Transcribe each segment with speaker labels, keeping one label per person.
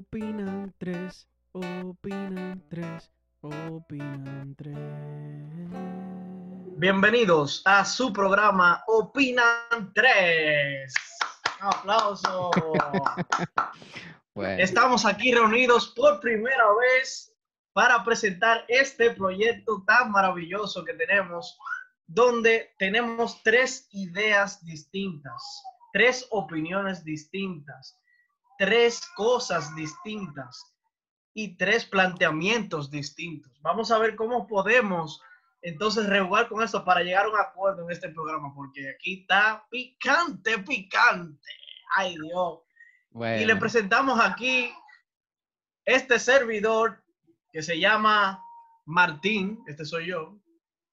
Speaker 1: Opinan tres, opinan tres, opinan tres.
Speaker 2: Bienvenidos a su programa Opinan 3. Aplauso.
Speaker 1: Bueno,
Speaker 2: Estamos aquí reunidos por primera vez para presentar este proyecto tan maravilloso que tenemos, donde tenemos tres ideas distintas, tres opiniones distintas, tres cosas distintas y tres planteamientos distintos. Vamos a ver cómo podemos entonces rejugar con eso para llegar a un acuerdo en este programa, porque aquí está picante, picante. Ay Dios. Y le presentamos aquí este servidor que se llama Martín, este soy yo,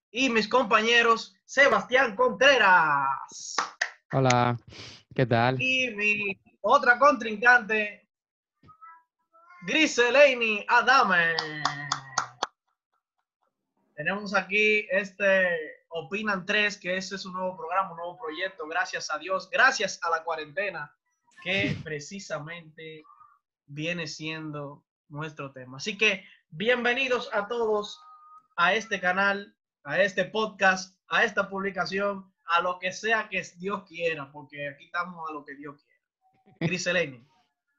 Speaker 2: y mis compañeros Sebastián Contreras
Speaker 1: Hola, ¿qué tal?
Speaker 2: y mi otra contrincante Griseleni Adame. Tenemos aquí este Opinan 3, que ese es un nuevo programa, un nuevo proyecto, gracias a Dios, gracias a la cuarentena, que precisamente viene siendo nuestro tema. Así que bienvenidos a todos a este canal, a este podcast, a esta publicación, a lo que sea que Dios quiera, porque aquí estamos a lo que Dios quiera. Griseleni,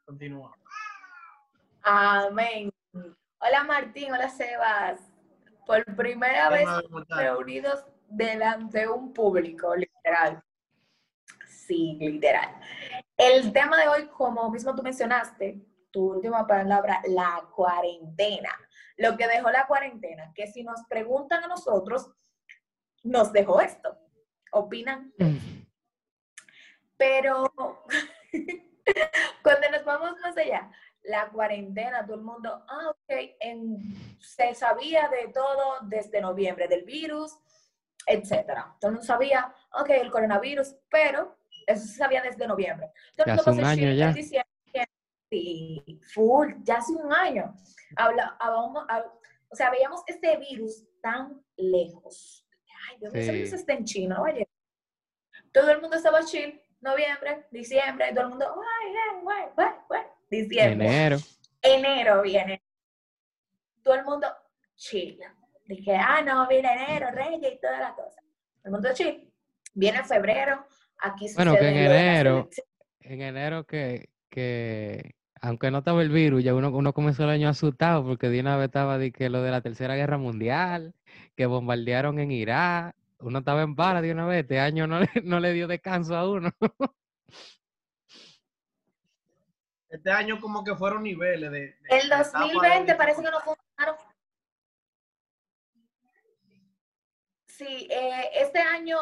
Speaker 2: continúa.
Speaker 3: Amén. Hola Martín, hola Sebas. Por primera vez reunidos delante de un público, literal. Sí, literal. El tema de hoy, como mismo tú mencionaste, tu última palabra, la cuarentena. Lo que dejó la cuarentena, que si nos preguntan a nosotros, nos dejó esto. ¿Opinan? Pero cuando nos vamos más allá, la cuarentena, todo el mundo, ah, ok, en- se sabía de todo desde noviembre, del virus, etcétera. Todo el mundo sabía, ok, el coronavirus, pero eso se sabía desde noviembre. Todo
Speaker 1: hace un año ya.
Speaker 3: Sí, full, ya hace un año. Habla, hablábamos- hab- o sea, veíamos este virus tan lejos. Ay, Dios mío, ese
Speaker 1: Sí.
Speaker 3: virus está en China, llegar. Todo el mundo estaba chill, noviembre, diciembre, todo el mundo, ay, ay, ay, ay, diciembre.
Speaker 1: Enero.
Speaker 3: Enero viene. Todo el mundo chill. Dije, ah, no, viene enero, reyes y toda la cosa. El mundo chill. Viene febrero, aquí
Speaker 1: Bueno, que en
Speaker 3: las
Speaker 1: enero-. En enero que, que aunque no estaba el virus, ya uno, uno comenzó el año asustado porque de una vez estaba de que lo de la Tercera Guerra Mundial, que bombardearon en Irak, uno estaba en bala de una vez, este año no le, no le dio descanso a uno.
Speaker 2: Este año como que fueron niveles de... de-
Speaker 3: El
Speaker 2: de etapa de
Speaker 3: 2020 parece que no funcionaron. Sí, eh, este año,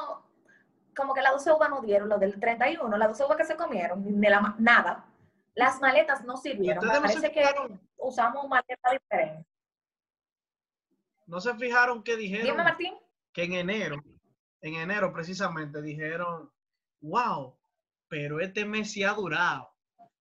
Speaker 3: como que las 12 uvas no dieron, lo del 31, las 12 uvas que se comieron, ni la nada. Las maletas no sirvieron.
Speaker 2: ustedes no se,
Speaker 3: Parece que
Speaker 2: fijaron,
Speaker 3: usamos maletas diferentes.
Speaker 2: no se fijaron que
Speaker 3: Dime,
Speaker 2: dijeron
Speaker 3: Martín.
Speaker 2: Que en enero, en enero precisamente dijeron, wow, pero este mes sí ha durado.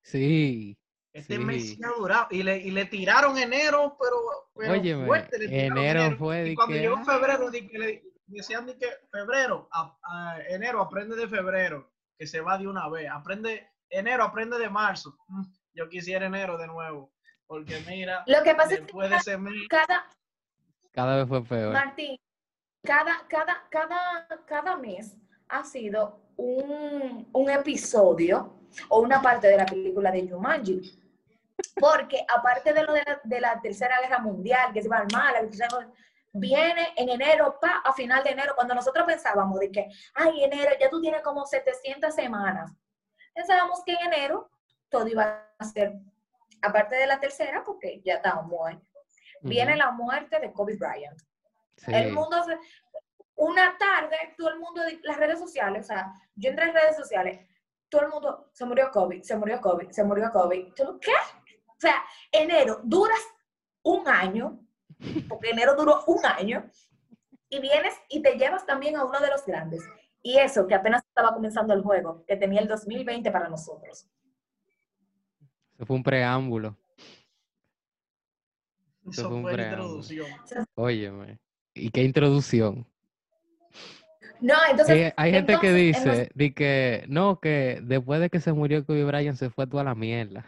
Speaker 1: Sí,
Speaker 2: Este mes
Speaker 1: Sí.
Speaker 2: sí ha durado. Y le, y le tiraron enero, pero, pero
Speaker 1: Óyeme,
Speaker 2: fuerte. le tiraron
Speaker 1: enero fue
Speaker 2: Y cuando
Speaker 1: que,
Speaker 2: llegó febrero, di que le decían di que febrero, a- a- enero, aprende de febrero, que se va de una vez. Aprende, enero, aprende de marzo. Mm, Yo quisiera enero de nuevo. Porque mira,
Speaker 3: Lo que pasa es que
Speaker 2: después de ese mes,
Speaker 3: cada,
Speaker 1: cada vez fue peor.
Speaker 3: Martín, cada, cada, cada, cada mes ha sido un, un episodio o una parte de la película de Jumanji. Porque aparte de lo de la, de la Tercera Guerra Mundial, que se va a armar, la Tercera Guerra- viene en enero, pa, a final de enero, cuando nosotros pensábamos de que, ay, enero, ya tú tienes como 700 semanas. Pensábamos que en enero todo iba a ser, aparte de la tercera, porque ya estábamos muertos. Viene la muerte de Kobe Bryant.
Speaker 1: Sí.
Speaker 3: El mundo, se- una tarde, todo el mundo, las redes sociales, o sea, yo entré en redes sociales, todo el mundo, se murió Kobe, se murió Kobe, se murió. Yo, ¿Qué? O sea, enero, duras un año, porque enero duró un año, y vienes y te llevas también a uno de los grandes. Y eso, que apenas estaba comenzando el juego, que tenía el 2020 para nosotros.
Speaker 1: Eso fue un preámbulo.
Speaker 2: eso
Speaker 1: fue un
Speaker 2: fue la
Speaker 1: preámbulo.
Speaker 2: introducción.
Speaker 1: ¿Y qué introducción?
Speaker 3: No, entonces...
Speaker 1: Sí, hay gente que
Speaker 3: entonces,
Speaker 1: dice di que no, que después de que se murió Kobe Bryant se fue toda la mierda.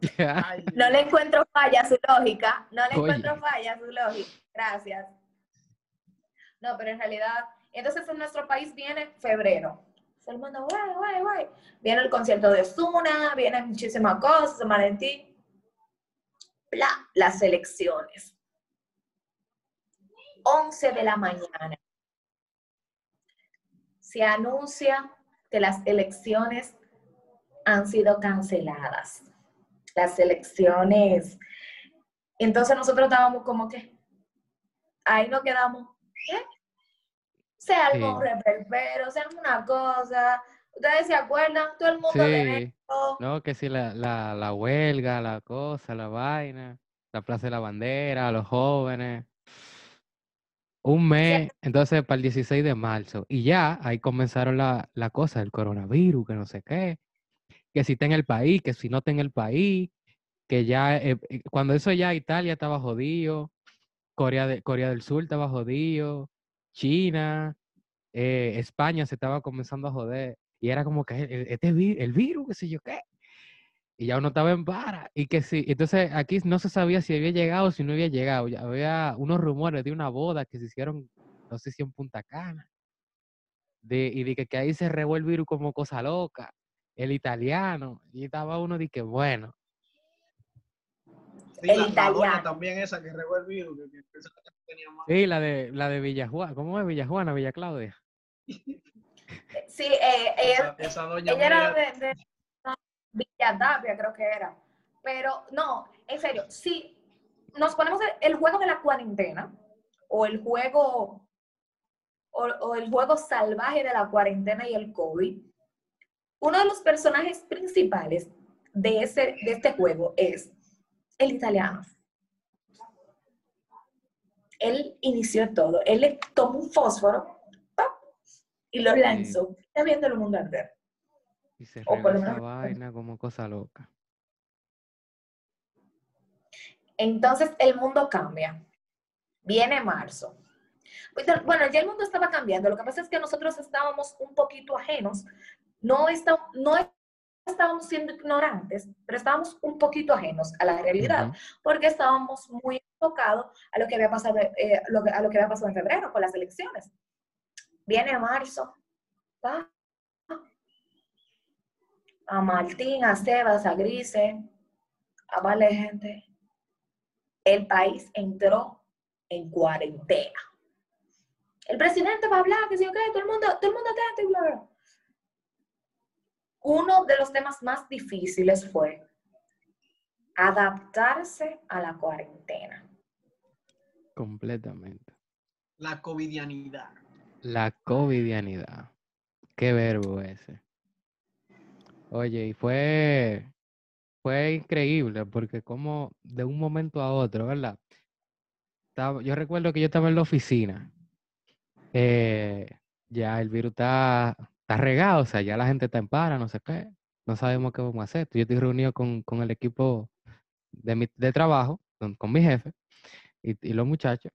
Speaker 2: Ay,
Speaker 3: No le encuentro falla a su lógica. No le
Speaker 1: Oye.
Speaker 3: encuentro falla a su lógica. Gracias. No, pero en realidad, entonces en nuestro país viene febrero. Todo el mundo, guay, guay, guay. Viene el concierto de Zuna, vienen muchísimas cosas, San Valentín. Las elecciones. 11 de la mañana. Se anuncia que las elecciones han sido canceladas. Las elecciones. Entonces nosotros estábamos como que, ahí nos quedamos, ¿qué? Sea algo
Speaker 1: Sí.
Speaker 3: reverbero, sea alguna cosa. Ustedes se acuerdan, todo el mundo de
Speaker 1: Sí,
Speaker 3: esto.
Speaker 1: no, que si la, la, la huelga, la cosa, la vaina, la Plaza de la Bandera, los jóvenes. Un mes, entonces para el 16 de marzo. Y ya ahí comenzaron la, la cosa del coronavirus, que no sé qué, que si está en el país, que si no está en el país, que ya, eh, eh, cuando eso ya Italia estaba jodido, Corea, de, Corea del Sur estaba jodido, China, eh, España se estaba comenzando a joder. Y era como que "Eh, este el virus, qué sé yo qué. Y ya uno estaba en vara. Y que sí, entonces aquí no se sabía si había llegado o si no había llegado. Ya había unos rumores de una boda que se hicieron, no sé si en Punta Cana. De, y de que, que ahí se regó el virus como cosa loca. El italiano. Y estaba uno de que, bueno,
Speaker 2: Sí,
Speaker 3: El italiano.
Speaker 2: también esa que regó el virus, que, que pensaba que tenía más.
Speaker 1: sí, la de, la de Villajuana. ¿Cómo es Villajuana, Villa Claudia?
Speaker 3: Sí, eh, ella,
Speaker 2: esa doña
Speaker 3: ella era de, de no, Villa Tapia, creo que era. Pero no, en serio, si nos ponemos el, el juego de la cuarentena o el juego o, o el juego salvaje de la cuarentena y el COVID, uno de los personajes principales de, ese, de este juego es el italiano. Él inició todo. Él le tomó un fósforo. Y lo
Speaker 1: Sí.
Speaker 3: lanzó. Está viendo el mundo arder.
Speaker 1: Y se
Speaker 3: O por
Speaker 1: esa
Speaker 3: menos-
Speaker 1: vaina como cosa loca.
Speaker 3: Entonces el mundo cambia. Viene marzo. Bueno, ya el mundo estaba cambiando. Lo que pasa es que nosotros estábamos un poquito ajenos. No, está, no estábamos siendo ignorantes, pero estábamos un poquito ajenos a la realidad,
Speaker 1: Ujú.
Speaker 3: porque estábamos muy enfocados a lo que había pasado, eh, lo a lo que había pasado en febrero con las elecciones. Viene marzo. pa, A Martín, a Sebas, a Grise, a Vale gente. El país entró en cuarentena. El presidente va a hablar, que sí, ok, todo el mundo, todo el mundo atento y bla, bla. Uno de los temas más difíciles fue adaptarse a la cuarentena.
Speaker 1: Completamente.
Speaker 2: la covidianidad.
Speaker 1: La covidianidad. Qué verbo ese. Oye, y fue, fue increíble porque como de un momento a otro, ¿verdad? Yo recuerdo que yo estaba en la oficina. eh, ya el virus está, está regado, o sea, ya la gente está en para, no sé qué. No sabemos qué vamos a hacer. Yo estoy reunido con, con el equipo de, mi, de trabajo, con, con mi jefe y, y los muchachos.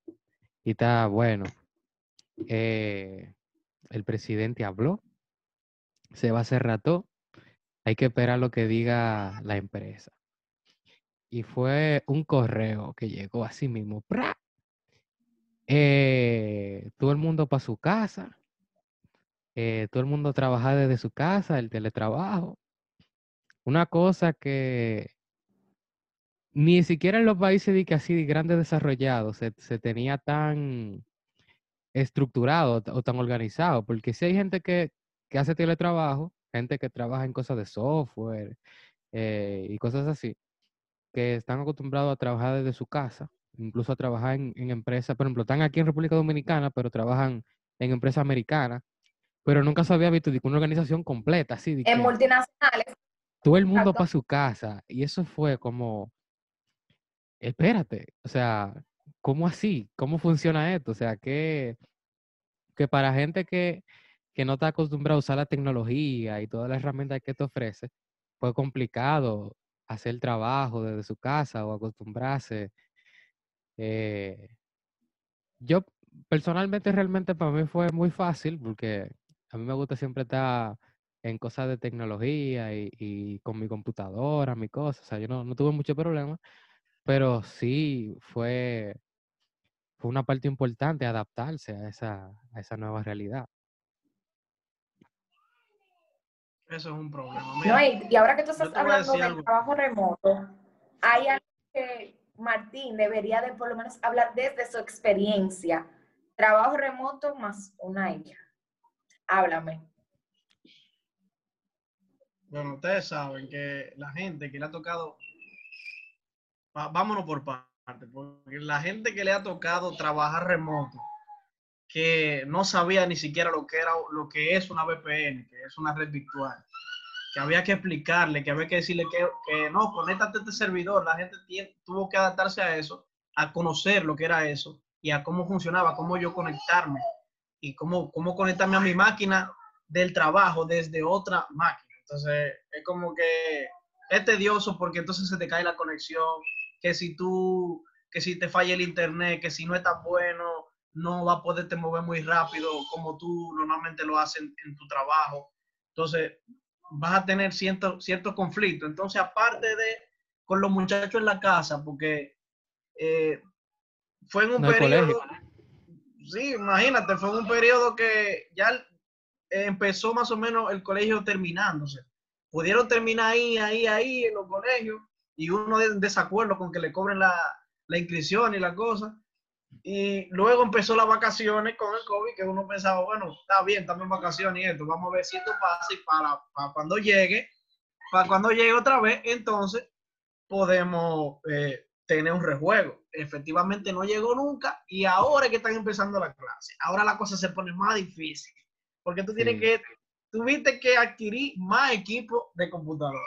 Speaker 1: Y está bueno. Eh, el presidente habló, se va a hacer rato, hay que esperar lo que diga la empresa. Y fue un correo que llegó así mismo. ¡pra! Eh, todo el mundo para su casa, eh, todo el mundo trabaja desde su casa, el teletrabajo. Una cosa que ni siquiera en los países de que así de grandes desarrollados se, se tenía tan estructurado o tan organizado, porque si hay gente que, que hace teletrabajo, gente que trabaja en cosas de software eh, y cosas así, que están acostumbrados a trabajar desde su casa, incluso a trabajar en, en empresas, por ejemplo, están aquí en República Dominicana, pero trabajan en empresas americanas, pero nunca se había visto de una organización completa, así, de
Speaker 3: En
Speaker 1: que
Speaker 3: multinacionales,
Speaker 1: todo el mundo para su casa, y eso fue como, espérate, o sea, ¿cómo así? ¿Cómo funciona esto? O sea, que, que para gente que, que no está acostumbrada a usar la tecnología y todas las herramientas que te ofrece, fue complicado hacer el trabajo desde su casa o acostumbrarse. Eh, yo personalmente realmente para mí fue muy fácil porque a mí me gusta siempre estar en cosas de tecnología y, y con mi computadora, mi cosa. O sea, yo no, no tuve mucho problema, pero sí fue, fue una parte importante adaptarse a esa, a esa nueva realidad.
Speaker 2: Eso es un problema.
Speaker 3: No, y, y ahora que tú estás hablando del
Speaker 2: algo.
Speaker 3: trabajo remoto, hay algo que Martín debería de por lo menos hablar desde su experiencia. Trabajo remoto más una hija. Háblame.
Speaker 2: Bueno, ustedes saben que la gente que le ha tocado, vámonos por parte, porque la gente que le ha tocado trabajar remoto, que no sabía ni siquiera lo que era, lo que es una VPN, que es una red virtual, que había que explicarle, que había que decirle que, que no, conéctate a este servidor, la gente tie- tuvo que adaptarse a eso, a conocer lo que era eso y a cómo funcionaba, cómo yo conectarme y cómo, cómo conectarme a mi máquina del trabajo desde otra máquina. Entonces, es como que es tedioso porque entonces se te cae la conexión, que si tú, que si te falla el internet, que si no está bueno, no va a poderte mover muy rápido como tú normalmente lo haces en, en tu trabajo. Entonces, vas a tener cierto, cierto conflicto. Entonces, aparte de con los muchachos en la casa, porque eh, fue en un
Speaker 1: No
Speaker 2: periodo, sí, imagínate, fue en un periodo que ya empezó más o menos el colegio terminándose. Pudieron terminar ahí, ahí, ahí en los colegios y uno en desacuerdo con que le cobren la, la inscripción y la cosa. Y luego empezó las vacaciones con el COVID, que uno pensaba, bueno, está bien, estamos en vacaciones y esto, vamos a ver si esto pasa y para, para cuando llegue, para cuando llegue otra vez, entonces podemos eh, tener un rejuego. Efectivamente no llegó nunca y ahora es que están empezando la clase. Ahora la cosa se pone más difícil, porque tú tienes
Speaker 1: Sí.
Speaker 2: que, tuviste que adquirir más equipo de computadora,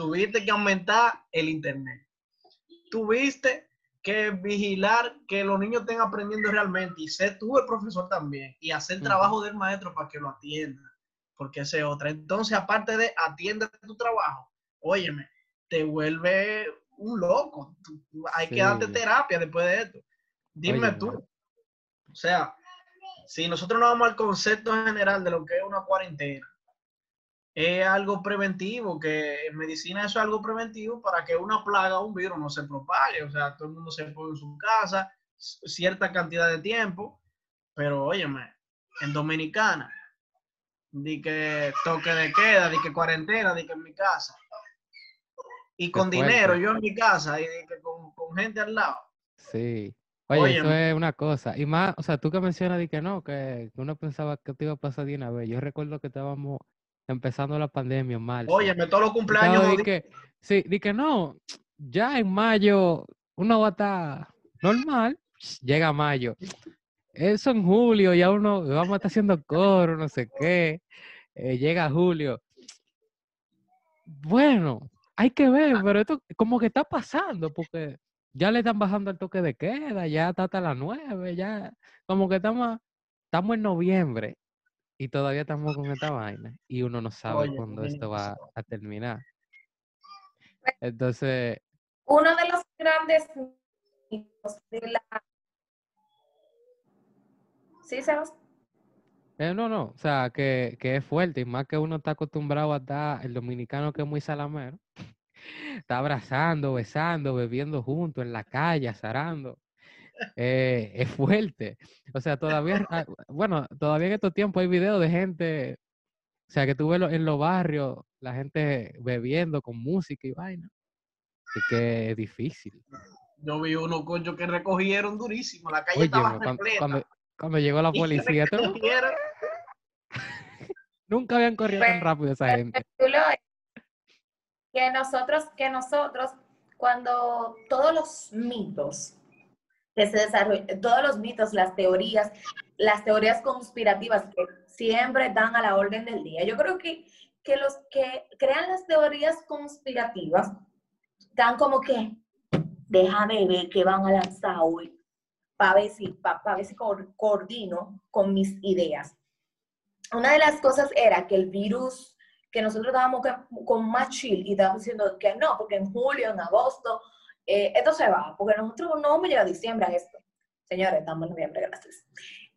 Speaker 2: tuviste que aumentar el internet, tuviste que vigilar que los niños estén aprendiendo realmente y ser tú el profesor también y hacer
Speaker 1: Ujú.
Speaker 2: trabajo del maestro para que lo atienda, porque esa es otra. Entonces, aparte de atiende tu trabajo, óyeme, te vuelve un loco. Tú- hay que darte terapia después de esto. Dime tú. O sea, si nosotros no vamos al concepto general de lo que es una cuarentena, es algo preventivo, que en medicina eso es algo preventivo para que una plaga, un virus no se propague. O sea, todo el mundo se pone en su casa cierta cantidad de tiempo, pero óyeme, en Dominicana, di que toque de queda, di que cuarentena, di que en mi casa. Y con dinero, yo en mi casa, y di que con, con gente al lado.
Speaker 1: Sí. Oye, eso
Speaker 2: Óyeme.
Speaker 1: es una cosa. Y más, o sea, tú que mencionas de que no, que, que uno pensaba que te iba a pasar de una vez. Yo recuerdo que estábamos empezando la pandemia en marzo.
Speaker 2: Óyeme, todos los cumpleaños jodidos.
Speaker 1: que, sí, de que no, ya en mayo uno va a estar normal, llega mayo. Eso en julio ya uno vamos a estar haciendo coro, no sé qué. eh, llega julio. Bueno, hay que ver, pero esto como que está pasando, porque ya le están bajando el toque de queda, ya está hasta las nueve, ya como que estamos, estamos en noviembre y todavía estamos con esta vaina y uno no sabe
Speaker 2: Oye,
Speaker 1: cuándo esto va a terminar. Entonces,
Speaker 3: Uno de los grandes mitos de la... ¿Sí, Sebas?
Speaker 1: eh, no, no, o sea, que, que es fuerte y más que uno está acostumbrado a estar, el dominicano que es muy salamero, está abrazando, besando, bebiendo juntos en la calle, azarando. Eh, es fuerte. O sea, todavía, bueno, todavía en estos tiempos hay videos de gente, o sea, que tú ves lo- en los barrios, la gente bebiendo con música y vaina. Y que es difícil.
Speaker 2: Yo vi unos conchos que recogieron durísimo. La calle
Speaker 1: Oye,
Speaker 2: estaba
Speaker 1: cuando,
Speaker 2: repleta.
Speaker 1: cuando, cuando llegó la policía, nunca habían corrido tan rápido esa gente.
Speaker 3: Tú lo ves. Que nosotros, que nosotros, cuando todos los mitos que se desarrollan, todos los mitos, las teorías, las teorías conspirativas que siempre dan a la orden del día. Yo creo que, que los que crean las teorías conspirativas dan como que, déjame ver qué van a lanzar hoy, para ver si, pa- pa ver si co- coordino con mis ideas. Una de las cosas era que el virus, que nosotros estábamos con más chill y estábamos diciendo que no, porque en julio, en agosto, eh, esto se va, porque nosotros no vamos a llegar a diciembre a esto. Señores, estamos en noviembre, gracias.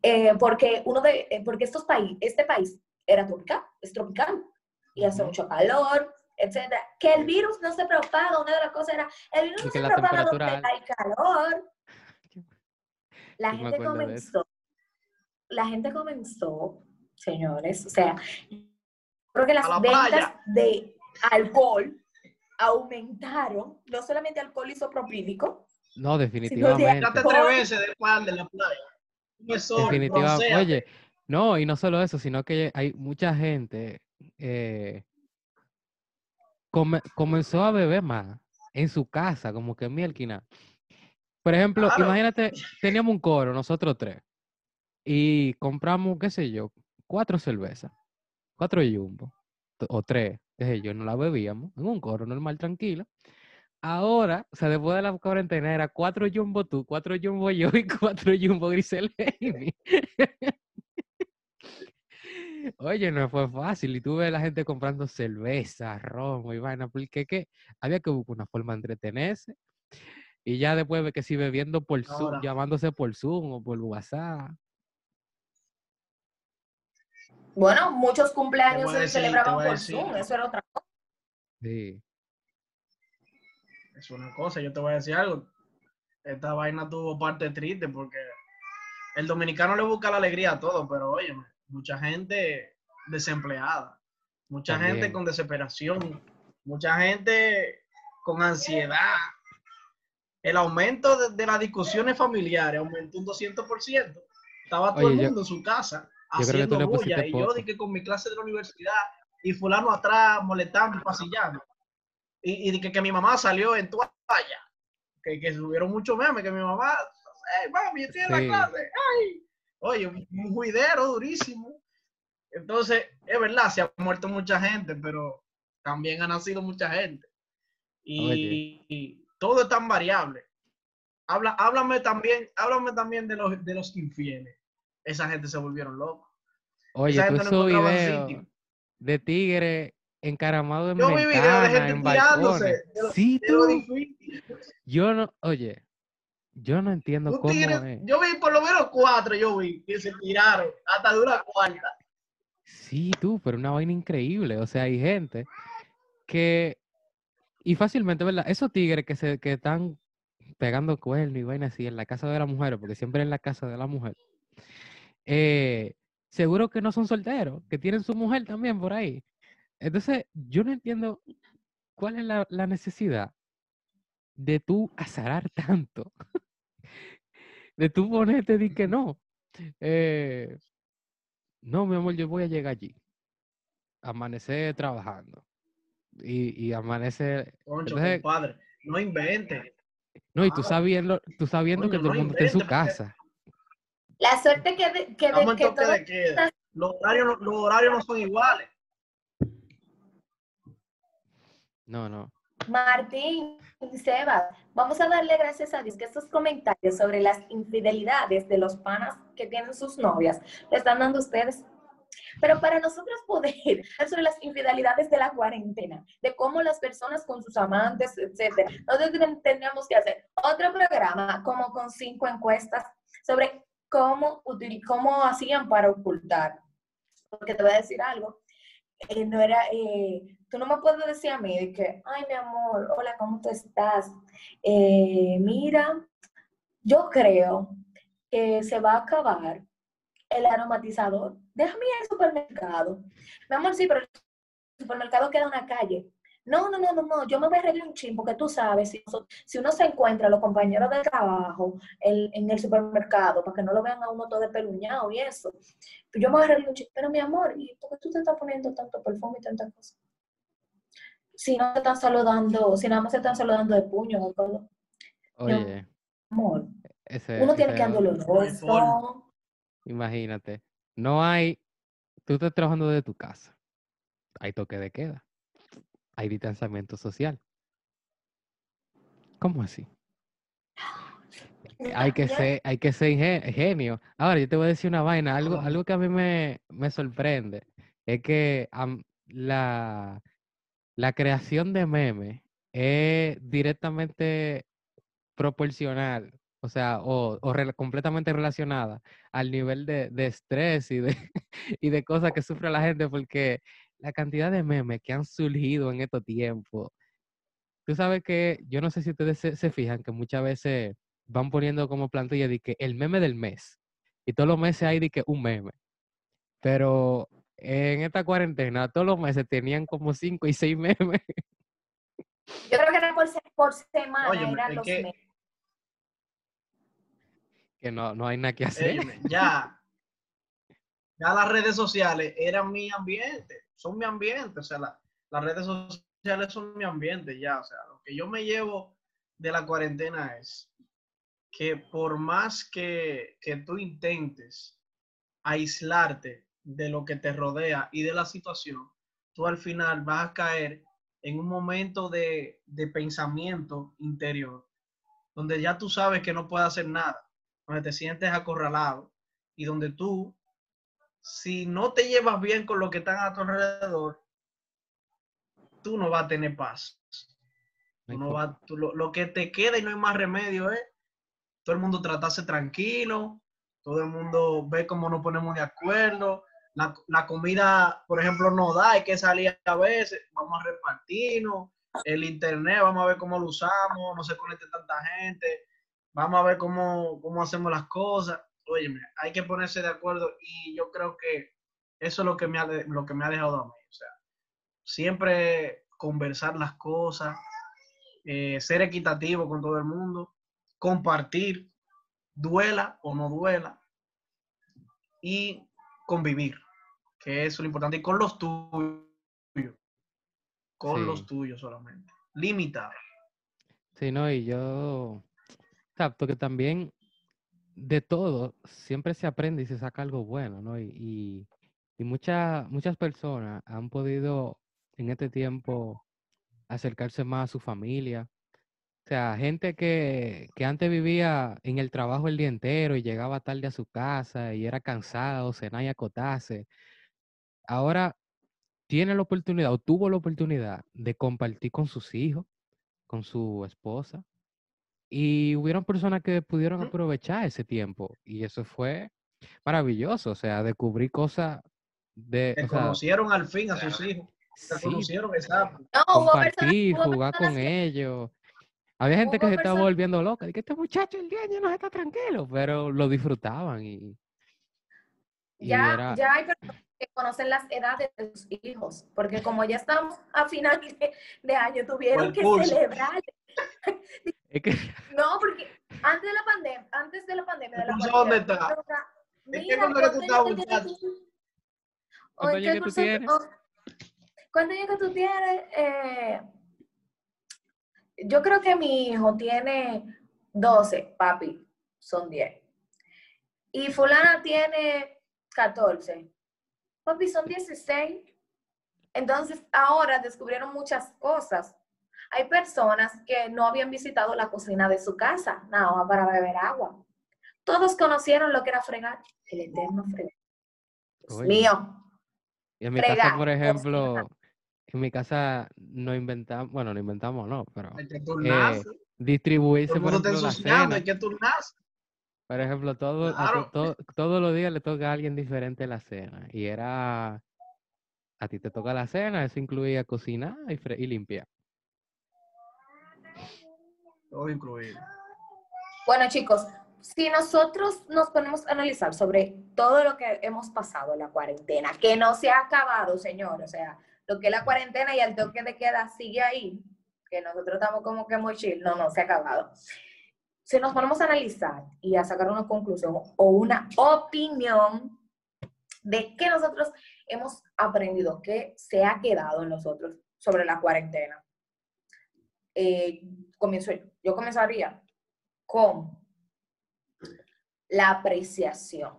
Speaker 3: Eh, porque uno de, eh, porque estos países, este país era tropical, es tropical. y hace mucho calor, etcétera. Que el virus no se propaga, una de las cosas era, el virus no se propaga donde hay calor. La gente comenzó, la gente comenzó, señores, o sea, creo que las ventas
Speaker 2: playa.
Speaker 3: de alcohol aumentaron, no solamente alcohol isopropílico,
Speaker 1: No,
Speaker 3: de-
Speaker 1: definitivamente.
Speaker 2: Veces de la playa. Un sol,
Speaker 1: Definitivamente. Oye, no, y no solo eso, sino que hay mucha gente eh, come- comenzó a beber más en su casa, como que en mielquina. Por ejemplo,
Speaker 2: Claro.
Speaker 1: imagínate, teníamos un coro, nosotros tres, y compramos, qué sé yo, cuatro cervezas, cuatro jumbo, o tres, yo, no la bebíamos en un coro normal, tranquilo. Ahora, o sea, después de la cuarentena era cuatro jumbo tú, cuatro jumbo yo y cuatro jumbo Grisel. Oye, no fue fácil. Y tuve la gente comprando cerveza, romo y vaina, porque que había que buscar una forma de entretenerse. Y ya después que si bebiendo por Zoom,
Speaker 2: Ahora.
Speaker 1: llamándose por Zoom o por WhatsApp.
Speaker 3: Bueno, muchos cumpleaños se
Speaker 2: decir,
Speaker 3: celebraban por
Speaker 2: decir.
Speaker 3: Zoom, eso era otra cosa.
Speaker 1: Sí.
Speaker 2: Es una cosa, yo te voy a decir algo. Esta vaina tuvo parte triste porque el dominicano le busca la alegría a todo, pero oye, mucha gente desempleada, mucha gente con desesperación, mucha gente con ansiedad. El aumento de, de las discusiones familiares aumentó un 200%. Estaba todo
Speaker 1: Oye,
Speaker 2: el
Speaker 1: yo-
Speaker 2: mundo en su casa
Speaker 1: yo
Speaker 2: haciendo
Speaker 1: le
Speaker 2: bulla y yo
Speaker 1: poco.
Speaker 2: di que con mi clase de la universidad y fulano atrás molestando y pasillando. Y, y di que, mi mamá salió en toalla. Que, que subieron muchos memes, que mi mamá, hey, mami, estoy en
Speaker 1: Sí.
Speaker 2: la clase. Ay. Oye, un juidero durísimo. Entonces, es verdad, se ha muerto mucha gente, pero también ha nacido mucha gente. Y, y todo es tan variable. Habla, háblame también, háblame también de los, de los infieles. Esa gente se volvieron locos.
Speaker 1: Oye,
Speaker 2: Esa
Speaker 1: tú
Speaker 2: gente no sitio.
Speaker 1: de tigre encaramado en
Speaker 2: Yo vi videos de gente
Speaker 1: en
Speaker 2: tirándose.
Speaker 1: Sí, tú. Yo no, oye, yo no entiendo cómo
Speaker 2: tigre-
Speaker 1: es.
Speaker 2: yo vi por lo menos cuatro, yo vi, que se tiraron hasta de una cuarta.
Speaker 1: Sí, tú, pero una vaina increíble. O sea, hay gente que, y fácilmente, ¿verdad? Esos tigres que se que están pegando cuernos y vainas así en la casa de la mujer, porque siempre en la casa de la mujer, eh, seguro que no son solteros, que tienen su mujer también por ahí. Entonces, yo no entiendo cuál es la, la necesidad de tú azarar tanto, de tú ponerte y que no. eh, no, mi amor, yo voy a llegar allí. Amanecer trabajando. Y, y amanecer.
Speaker 2: Concho,
Speaker 1: Entonces,
Speaker 2: compadre, no invente.
Speaker 1: no, y tú sabiendo, tú sabiendo que todo el
Speaker 2: no
Speaker 1: mundo está en su casa.
Speaker 3: La suerte que, de- que, de-
Speaker 2: Estamos en
Speaker 3: que
Speaker 2: toque
Speaker 3: todo-
Speaker 2: de queda. Los horarios, no- los horarios no son iguales.
Speaker 1: No, no.
Speaker 3: Martín y Sebas, vamos a darle gracias a Dios que estos comentarios sobre las infidelidades de los panas que tienen sus novias le están dando ustedes. Pero para nosotros poder hablar sobre las infidelidades de la cuarentena, de cómo las personas con sus amantes, etcétera, nosotros ten- tendríamos que hacer otro programa como con cinco encuestas sobre cómo, cómo hacían para ocultar. Porque te voy a decir algo, eh, no era, eh, tú no me puedes decir a mí de que, ay, mi amor, hola, ¿cómo tú estás? Eh, mira, yo creo que se va a acabar el aromatizador. Déjame ir al supermercado. Mi amor, sí, pero el supermercado queda en una calle. No, no, no, no, no, yo me voy a arreglar un chin, porque tú sabes, si, si uno se encuentra a los compañeros de trabajo en, en el supermercado, para que no lo vean a uno todo despeluñado y eso, yo me voy a arreglar un chin. Pero mi amor, ¿y por qué tú te estás poniendo tanto perfume y tantas cosas? Si no te están saludando, si nada más se están saludando de puño, de codo.
Speaker 1: Oye,
Speaker 3: amor,
Speaker 1: ese,
Speaker 3: uno tiene que andar
Speaker 1: otro,
Speaker 3: oloroso.
Speaker 1: imagínate. No hay, tú estás trabajando desde tu casa. Hay toque de queda. Hay distanciamiento social. ¿Cómo así? Hay que ser, hay que ser genio. Ahora, yo te voy a decir una vaina, algo, algo que a mí me, me sorprende, es que la, la creación de memes es directamente proporcional, o sea, o, completamente relacionada al nivel de, de estrés y de, y de cosas que sufre la gente, porque la cantidad de memes que han surgido en estos tiempos. Tú sabes que, yo no sé si ustedes se, se fijan que muchas veces van poniendo como plantilla de que el meme del mes. Y todos los meses hay de que un meme. Pero en esta cuarentena, todos los meses tenían como cinco y seis memes.
Speaker 3: Yo creo que era por, se- por semana, eran los
Speaker 2: que-
Speaker 3: meses.
Speaker 1: Que no, no hay nada que hacer.
Speaker 2: Ya, ya las redes sociales eran mi ambiente, son mi ambiente, o sea, la- las redes sociales son mi ambiente ya, o sea, lo que yo me llevo de la cuarentena es que por más que, que tú intentes aislarte de lo que te rodea y de la situación, tú al final vas a caer en un momento de, de pensamiento interior, donde ya tú sabes que no puedes hacer nada donde te sientes acorralado y donde tú, si no te llevas bien con lo que están a tu alrededor, tú no vas a tener paz. Tú no vas- tú- lo, lo que te queda y no hay más remedio es todo el mundo tratarse tranquilo, todo el mundo ve cómo nos ponemos de acuerdo, la, la comida, por ejemplo, no da, hay que salir a veces, vamos a repartirnos, el internet, vamos a ver cómo lo usamos, no se conecte tanta gente, vamos a ver cómo, cómo hacemos las cosas. Óyeme, hay que ponerse de acuerdo y yo creo que eso es lo que me ha, lo que me ha dejado a mí. O sea, siempre conversar las cosas, eh, ser equitativo con todo el mundo, compartir, duela o no duela, y convivir, que eso es lo importante, y con los tuyos, con
Speaker 1: Sí.
Speaker 2: los tuyos solamente. Limitar.
Speaker 1: Sí, no, y yo, exacto, que también de todo siempre se aprende y se saca algo bueno, ¿no? Y, y, muchas muchas personas han podido en este tiempo acercarse más a su familia. O sea, gente que, que antes vivía en el trabajo el día entero y llegaba tarde a su casa y era cansado, cenar y acotarse. Ahora tiene la oportunidad o tuvo la oportunidad de compartir con sus hijos, con su esposa. Y hubieron personas que pudieron aprovechar ese tiempo. Y eso fue maravilloso. O sea, descubrir cosas de,
Speaker 2: Que
Speaker 1: o sea,
Speaker 2: conocieron al fin a sus hijos. Que
Speaker 1: sí,
Speaker 2: conocieron, exacto.
Speaker 3: No, hubo personas,
Speaker 1: compartir,
Speaker 3: hubo
Speaker 1: jugar
Speaker 3: personas
Speaker 1: con
Speaker 3: que-
Speaker 1: ellos. Había gente que se estaba
Speaker 3: personas-
Speaker 1: volviendo loca. De que este muchacho el día ya no está tranquilo, pero lo disfrutaban y, y
Speaker 3: ya,
Speaker 1: era,
Speaker 3: ya hay personas que conocen las edades de sus hijos, porque como ya estamos a final de, de año, tuvieron que
Speaker 2: curso.
Speaker 3: celebrar.
Speaker 1: Es que
Speaker 3: No, porque antes de la pandemia, antes de la pandemia, de
Speaker 2: ¿El
Speaker 3: la
Speaker 2: dónde está? ¿En qué que tú
Speaker 3: ¿cuántos
Speaker 2: estás,
Speaker 3: años que tienes
Speaker 2: muchacho?
Speaker 3: tú? ¿O
Speaker 1: ¿Cuántos
Speaker 3: en
Speaker 1: años
Speaker 3: qué
Speaker 1: que tú
Speaker 3: curso-
Speaker 1: tienes?
Speaker 3: o- ¿Cuántos años que tú tienes? Eh, yo creo que mi hijo tiene 12, papi, son 10. Y fulana tiene 14. Papi, son 16. Entonces, ahora descubrieron muchas cosas. Hay personas que no habían visitado la cocina de su casa, nada más para beber agua. Todos conocieron lo que era fregar, el eterno fregar. Dios
Speaker 1: Oye.
Speaker 3: mío.
Speaker 1: y en mi casa, por ejemplo, en mi casa no inventamos, bueno, no inventamos, no, pero.
Speaker 2: Todo
Speaker 1: distribuirse, por ejemplo, la cena.
Speaker 2: turnarse.
Speaker 1: Por ejemplo, todo,
Speaker 2: Claro.
Speaker 1: todos los días le toca a alguien diferente la cena. Y era, a ti te toca la cena, eso incluía cocinar y, y limpiar.
Speaker 2: Todo incluido.
Speaker 3: Bueno, chicos, si nosotros nos ponemos a analizar sobre todo lo que hemos pasado en la cuarentena, que no se ha acabado, señor, o sea, lo que es la cuarentena y el toque de queda sigue ahí, que nosotros estamos como que muy chill, no, no, se ha acabado. Si nos ponemos a analizar y a sacar una conclusión o una opinión de qué nosotros hemos aprendido, qué se ha quedado en nosotros sobre la cuarentena. Eh, comienzo yo. Yo comenzaría con la apreciación.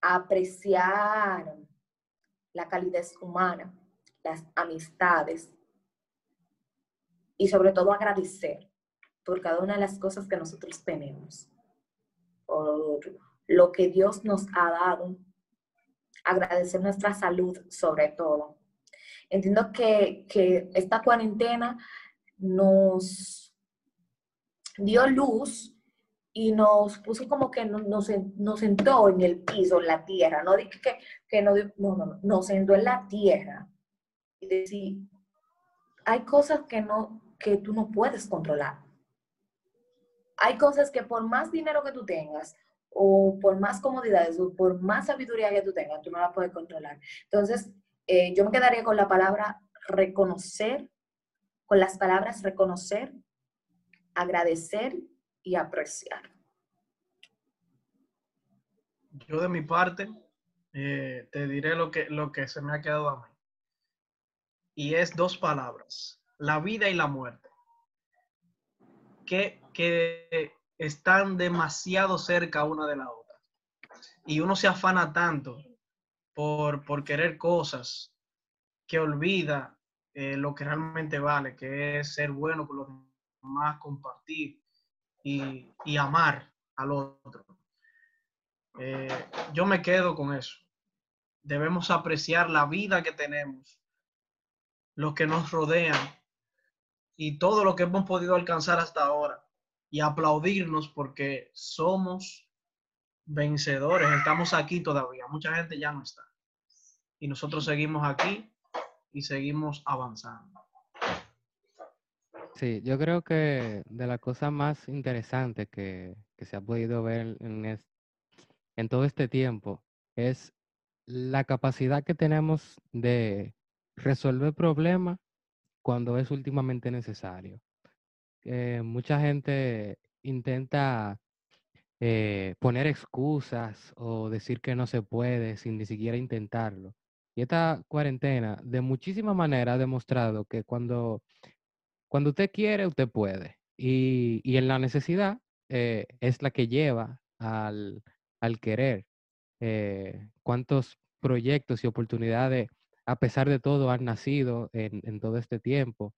Speaker 3: Apreciar la calidez humana, las amistades y sobre todo agradecer por cada una de las cosas que nosotros tenemos, por lo que Dios nos ha dado, agradecer nuestra salud sobre todo. Entiendo que, que esta cuarentena nos dio luz y nos puso como que nos, nos, sen- nos sentó en el piso, en la tierra, no dije que, que no, no, no, nos sentó en la tierra y decir, hay cosas que no, que tú no puedes controlar. Hay cosas que por más dinero que tú tengas, o por más comodidades, o por más sabiduría que tú tengas, tú no la puedes controlar. Entonces, eh, yo me quedaría con la palabra reconocer, con las palabras reconocer, agradecer y apreciar.
Speaker 2: Yo de mi parte eh, te diré lo que, lo que se me ha quedado a mí. Y es dos palabras, la vida y la muerte, que, que están demasiado cerca una de la otra. Y uno se afana tanto por, por querer cosas que olvida eh, lo que realmente vale, que es ser bueno con los demás, compartir y, y amar al otro. Eh, yo me quedo con eso. Debemos apreciar la vida que tenemos, los que nos rodean y todo lo que hemos podido alcanzar hasta ahora y aplaudirnos porque somos vencedores. Estamos aquí todavía. Mucha gente ya no está. Y nosotros seguimos aquí y seguimos avanzando.
Speaker 1: Sí, yo creo que de las cosas más interesantes que, que se ha podido ver en, en todo este tiempo es la capacidad que tenemos de resolver problemas cuando es últimamente necesario. Eh, mucha gente intenta eh, poner excusas o decir que no se puede sin ni siquiera intentarlo. Y esta cuarentena de muchísimas maneras ha demostrado que cuando, cuando usted quiere, usted puede. Y, y en la necesidad eh, es la que lleva al, al querer. Eh, cuántos proyectos y oportunidades, a pesar de todo, han nacido en, en todo este tiempo,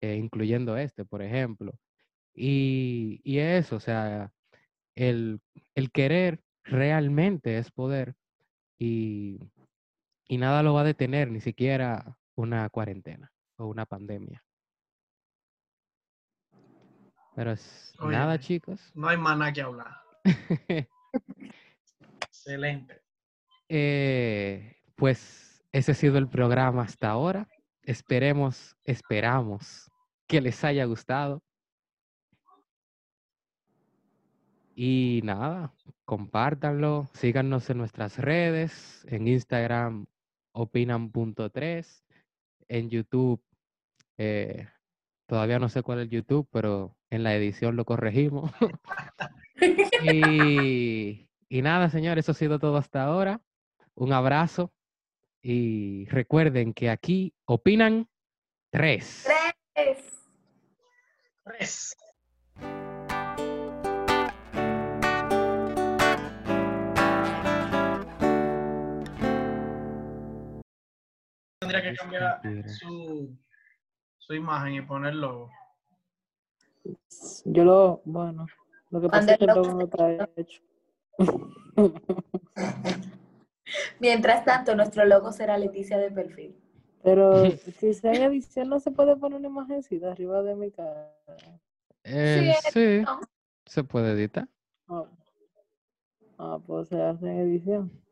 Speaker 1: eh, incluyendo este, por ejemplo. Y, y eso, o sea, el, el querer realmente es poder y, y nada lo va a detener, ni siquiera una cuarentena o una pandemia. Pero es nada, chicos.
Speaker 2: No hay más nada que hablar. Excelente.
Speaker 1: Eh, pues ese ha sido el programa hasta ahora. Esperemos, esperamos que les haya gustado. Y nada, compártanlo, síganos en nuestras redes, en Instagram opinan.3, en YouTube, eh, todavía no sé cuál es el YouTube, pero en la edición lo corregimos. y, y nada, señores, eso ha sido todo hasta ahora. Un abrazo y recuerden que aquí opinan tres.
Speaker 3: Tres.
Speaker 2: Tres. Tendría que cambiar su, su imagen y ponerlo.
Speaker 4: Yo lo, bueno, lo que pasa es que logo no está hecho.
Speaker 3: Mientras tanto, nuestro logo será Leticia de perfil.
Speaker 4: Pero si sea en edición no se puede poner una imagencita arriba de mi cara.
Speaker 1: Eh,
Speaker 3: Sí,
Speaker 1: sí,
Speaker 3: ¿no?
Speaker 1: se puede editar.
Speaker 4: Ah, ah, pues se hace en edición.